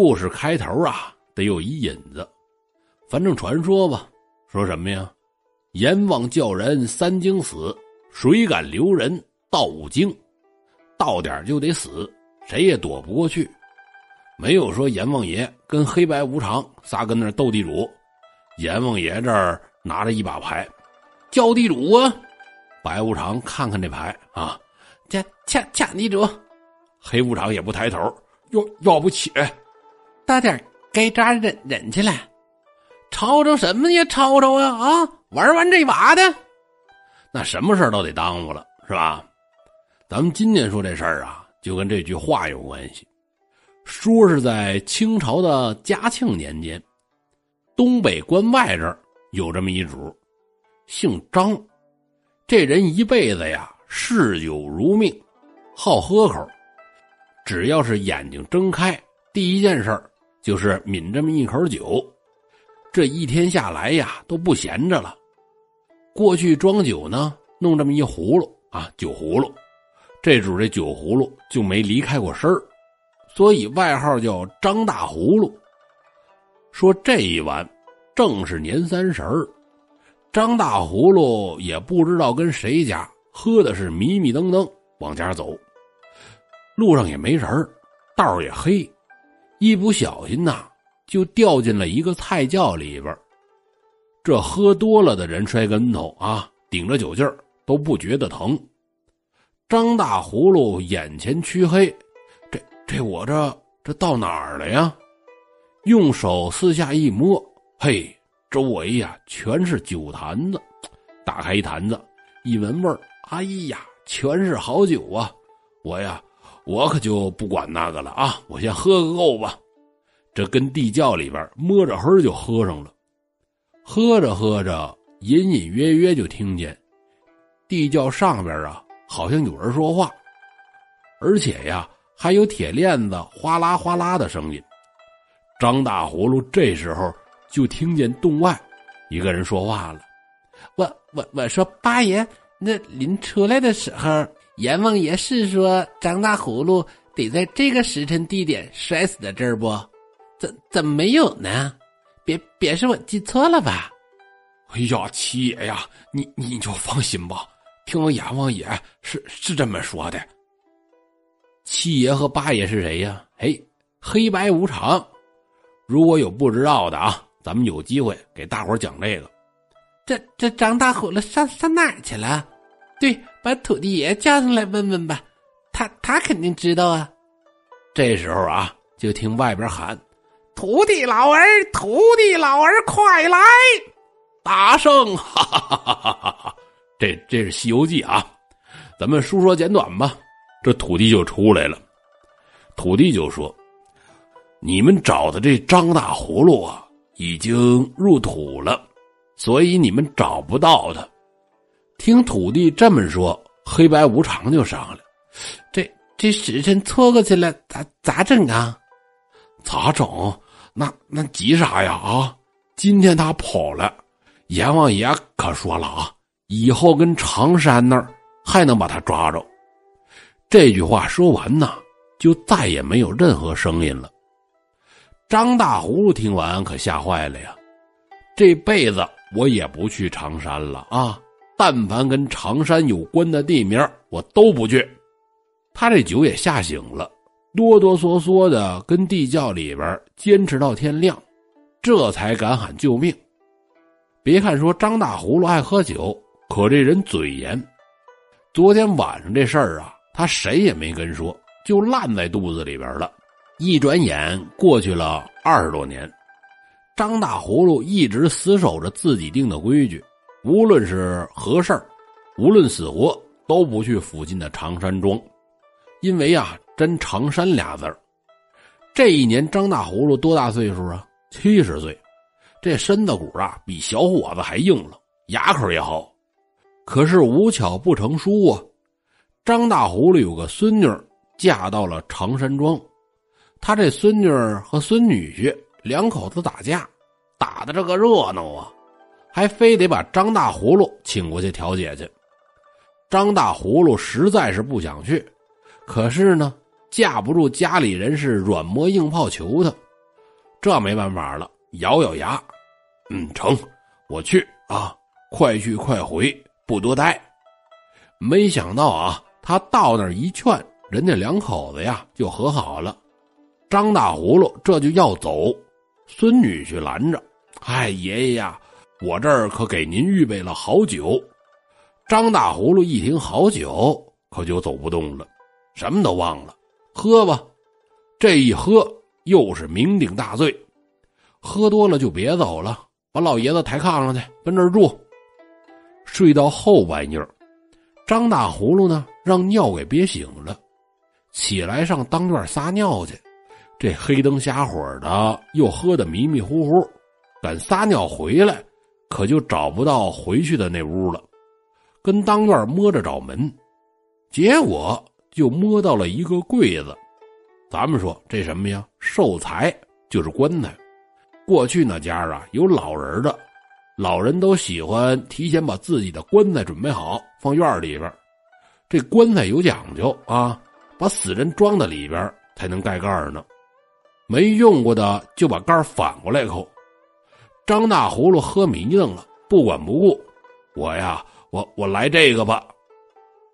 故事开头啊，得有一引子。反正传说吧，说什么呀？阎王叫人三更死，谁敢留人到五更？到点就得死，谁也躲不过去。没有说阎王爷跟黑白无常仨跟那斗地主，阎王爷这儿拿着一把牌，叫地主啊！白无常看看这牌啊，掐掐掐地主。黑无常也不抬头，要要不起，大点该扎忍忍去了，吵吵什么呀？吵吵啊啊！玩完这把的，那什么事都得耽误了，是吧？咱们今天说这事儿啊，就跟这句话有关系。说是在清朝的嘉庆年间，东北关外这儿有这么一主，姓张，这人一辈子呀嗜酒如命，好喝口。只要是眼睛睁开，第一件事就是抿这么一口酒。这一天下来呀，都不闲着了。过去装酒呢，弄这么一葫芦啊，酒葫芦。这主这酒葫芦就没离开过身儿，所以外号叫张大葫芦。说这一晚正是年三十儿，张大葫芦也不知道跟谁家喝的是迷迷瞪瞪往家走。路上也没人道也黑，一不小心呐，就掉进了一个菜窖里边这喝多了的人摔跟头啊，顶着酒劲儿都不觉得疼。张大葫芦眼前黢黑，这这我这这到哪儿了呀？用手四下一摸，嘿，周围呀全是酒坛子。打开一坛子，一闻味儿，哎呀，全是好酒啊！我呀。我可就不管那个了啊！我先喝个够吧。这跟地窖里边摸着黑就喝上了。喝着喝着，隐隐约约就听见地窖上边啊，好像有人说话，而且呀，还有铁链子哗啦哗啦的声音。张大葫芦这时候就听见洞外一个人说话了：“我我我说八爷，那临出来的时候。”阎王爷是说张大葫芦得在这个时辰地点摔死在这儿不？怎怎么没有呢？别别是我记错了吧？哎呀，七爷呀，你你就放心吧，听阎王爷是是这么说的。七爷和八爷是谁呀？哎，黑白无常。如果有不知道的啊，咱们有机会给大伙讲这个。这这张大葫芦上上哪儿去了？对。把土地爷叫上来问问吧，他他肯定知道啊。这时候啊，就听外边喊：“土地老儿，土地老儿，快来！”大圣，哈哈哈哈哈哈！这这是《西游记》啊，咱们书说简短吧。这土地就出来了，土地就说：“你们找的这张大葫芦啊，已经入土了，所以你们找不到他。”听土地这么说，黑白无常就上来这这时辰错过去了，咋咋整啊？咋整？那那急啥呀？啊！今天他跑了，阎王爷可说了啊，以后跟常山那儿还能把他抓着。这句话说完呢，就再也没有任何声音了。张大葫芦听完可吓坏了呀！这辈子我也不去常山了啊！但凡跟常山有关的地名，我都不去。他这酒也吓醒了，哆哆嗦嗦的跟地窖里边坚持到天亮，这才敢喊救命。别看说张大葫芦爱喝酒，可这人嘴严。昨天晚上这事儿啊，他谁也没跟说，就烂在肚子里边了。一转眼过去了二十多年，张大葫芦一直死守着自己定的规矩。无论是何事儿，无论死活，都不去附近的常山庄，因为啊，真常山俩字儿。这一年，张大葫芦多大岁数啊？七十岁，这身子骨啊，比小伙子还硬了，牙口也好。可是无巧不成书啊，张大葫芦有个孙女嫁到了常山庄，他这孙女和孙女婿两口子打架，打的这个热闹啊。还非得把张大葫芦请过去调解去。张大葫芦实在是不想去，可是呢，架不住家里人是软磨硬泡求他，这没办法了，咬咬牙，嗯，成，我去啊，快去快回，不多待。没想到啊，他到那儿一劝，人家两口子呀就和好了。张大葫芦这就要走，孙女婿拦着：“哎，爷爷呀，我这儿可给您预备了好酒。”张大葫芦一听好酒，可就走不动了，什么都忘了，喝吧。这一喝又是酩酊大醉，喝多了就别走了，把老爷子抬炕上去，跟这儿住。睡到后半夜，张大葫芦呢让尿给憋醒了，起来上当院撒尿去。这黑灯瞎火的，又喝得迷迷糊糊，赶撒尿回来，可就找不到回去的那屋了。跟当院摸着找门，结果就摸到了一个柜子。咱们说这什么呀？寿材就是棺材。过去那家啊有老人的，老人都喜欢提前把自己的棺材准备好，放院里边。这棺材有讲究啊，把死人装在里边才能盖盖呢。没用过的就把盖反过来扣。张大葫芦喝迷瞪了，不管不顾，我呀，我我来这个吧。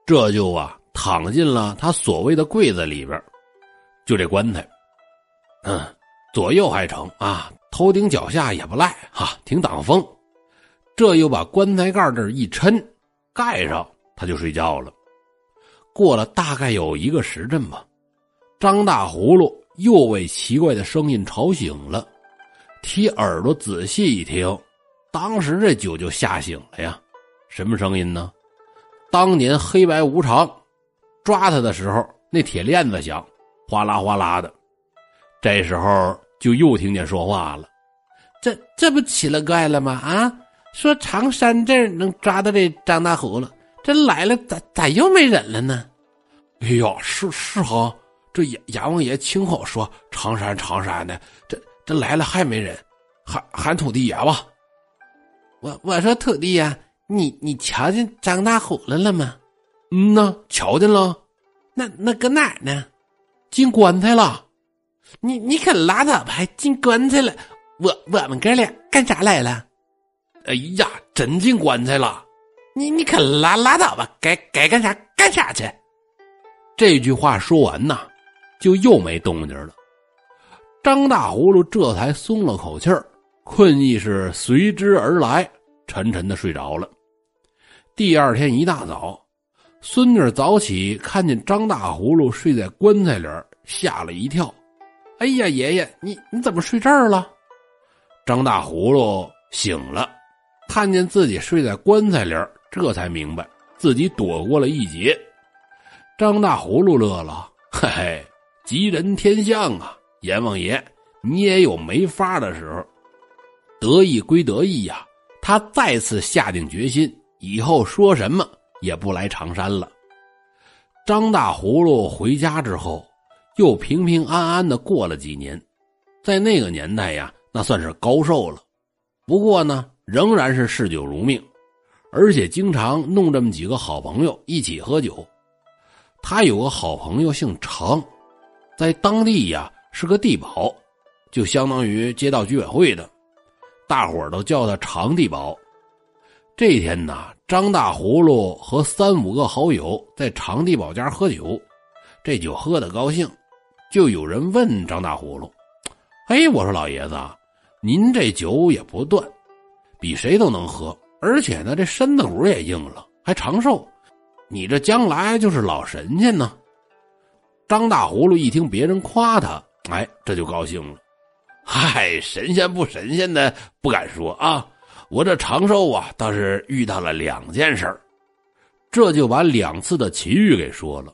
这就啊躺进了他所谓的柜子里边，就这棺材，嗯，左右还成啊，头顶脚下也不赖哈，挺挡风。这又把棺材盖这一抻，盖上，他就睡觉了。过了大概有一个时辰吧，张大葫芦。又被奇怪的声音吵醒了，提耳朵仔细一听，当时这酒就吓醒了呀！什么声音呢？当年黑白无常抓他的时候，那铁链子响，哗啦哗啦的。这时候就又听见说话了：“这这不奇了怪了吗？啊，说长山镇能抓到这张大葫芦，这来了咋咋又没人了呢？”哎呀，是是哈。这阎阎王爷亲口说：“长山长山的，这这来了还没人，喊喊土地爷吧。”我我说土地爷，你你瞧见张大虎了了吗？嗯呐，瞧见了。那那搁哪呢？进棺材了。你你可拉倒吧，还进棺材了？我我们哥俩干啥来了？哎呀，真进棺材了。你你可拉拉倒吧，该该干啥干啥去。这句话说完呐。就又没动静了，张大葫芦这才松了口气儿，困意是随之而来，沉沉的睡着了。第二天一大早，孙女早起看见张大葫芦睡在棺材里，吓了一跳。“哎呀，爷爷，你你怎么睡这儿了？”张大葫芦醒了，看见自己睡在棺材里，这才明白自己躲过了一劫。张大葫芦乐了，嘿嘿。吉人天相啊，阎王爷，你也有没法的时候。得意归得意呀，他再次下定决心，以后说什么也不来长山了。张大葫芦回家之后，又平平安安的过了几年，在那个年代呀，那算是高寿了。不过呢，仍然是嗜酒如命，而且经常弄这么几个好朋友一起喝酒。他有个好朋友姓程。在当地呀是个地保，就相当于街道居委会的，大伙儿都叫他长地保。这天呢，张大葫芦和三五个好友在长地保家喝酒，这酒喝的高兴，就有人问张大葫芦：“哎，我说老爷子，您这酒也不断，比谁都能喝，而且呢这身子骨也硬了，还长寿，你这将来就是老神仙呢。”张大葫芦一听别人夸他，哎，这就高兴了。嗨，神仙不神仙的不敢说啊，我这长寿啊倒是遇到了两件事儿这就把两次的奇遇给说了。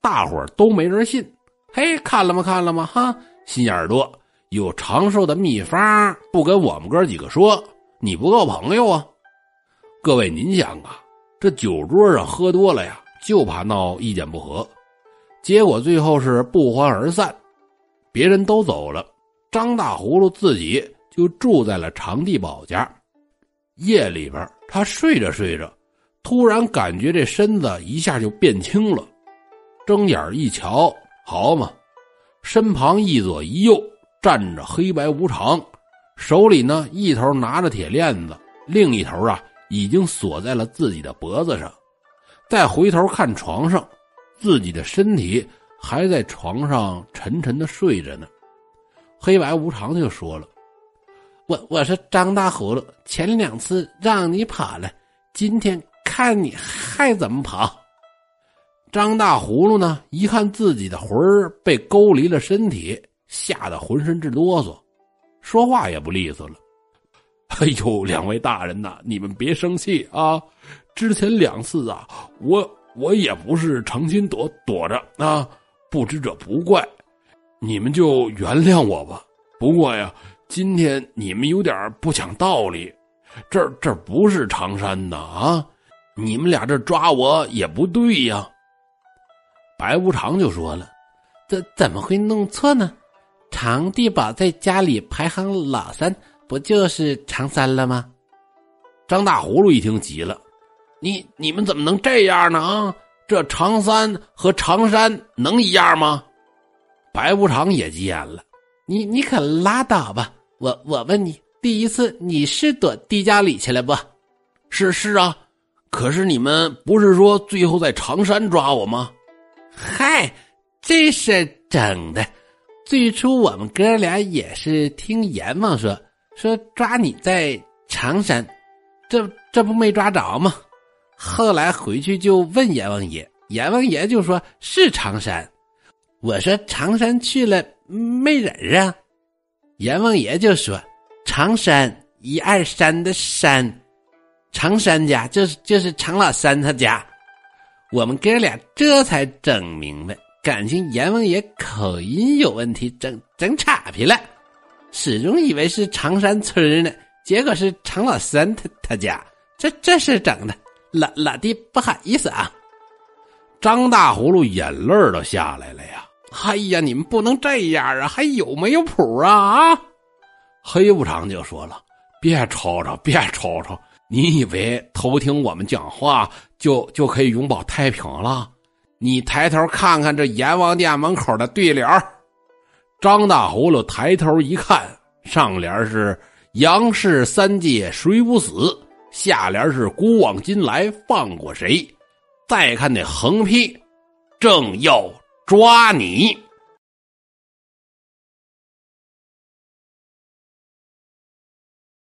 大伙儿都没人信。嘿，看了吗？看了吗？哈，心眼多，有长寿的秘方不跟我们哥几个说，你不够朋友啊。各位，您想啊，这酒桌上喝多了呀，就怕闹意见不合。结果最后是不欢而散，别人都走了，张大葫芦自己就住在了常地宝家。夜里边，他睡着睡着，突然感觉这身子一下就变轻了，睁眼一瞧，好嘛，身旁一左一右站着黑白无常，手里呢一头拿着铁链子，另一头啊已经锁在了自己的脖子上。再回头看床上，自己的身体还在床上沉沉的睡着呢。黑白无常就说了：“我我说张大葫芦，前两次让你跑了，今天看你还怎么跑。”张大葫芦呢，一看自己的魂儿被勾离了身体。吓得浑身直哆嗦，说话也不利索了。哎呦，两位大人呐，你们别生气啊！之前两次啊，我我也不是诚心躲躲着啊，不知者不怪，你们就原谅我吧。不过呀，今天你们有点不讲道理，这这不是常山呐啊！你们俩这抓我也不对呀。白无常就说了：“怎怎么会弄错呢？”长地宝在家里排行老三，不就是常三了吗？张大葫芦一听急了：“你你们怎么能这样呢？啊，这长三和长山能一样吗？”白无常也急眼了：“你你可拉倒吧！我我问你，第一次你是躲地窖里去了不？是是啊，可是你们不是说最后在长山抓我吗？嗨，这是整的。”最初我们哥俩也是听阎王说，说抓你在长山，这这不没抓着吗？后来回去就问阎王爷，阎王爷就说是常山。我说常山去了没人啊？阎王爷就说常山一二三的山，常山家就是就是常老三他家。我们哥俩这才整明白。感情阎王爷口音有问题，整整岔劈了，始终以为是常山村呢，结果是常老三他他家，这这事整的，老老弟不好意思啊。张大葫芦眼泪都下来了呀！哎呀，你们不能这样啊，还有没有谱啊啊！黑无常就说了：“别吵吵，别吵吵，你以为偷听我们讲话就就可以永保太平了？”你抬头看看这阎王殿门口的对联张大葫芦抬头一看，上联是“杨氏三界谁不死”，下联是“古往今来放过谁”。再看那横批，“正要抓你”。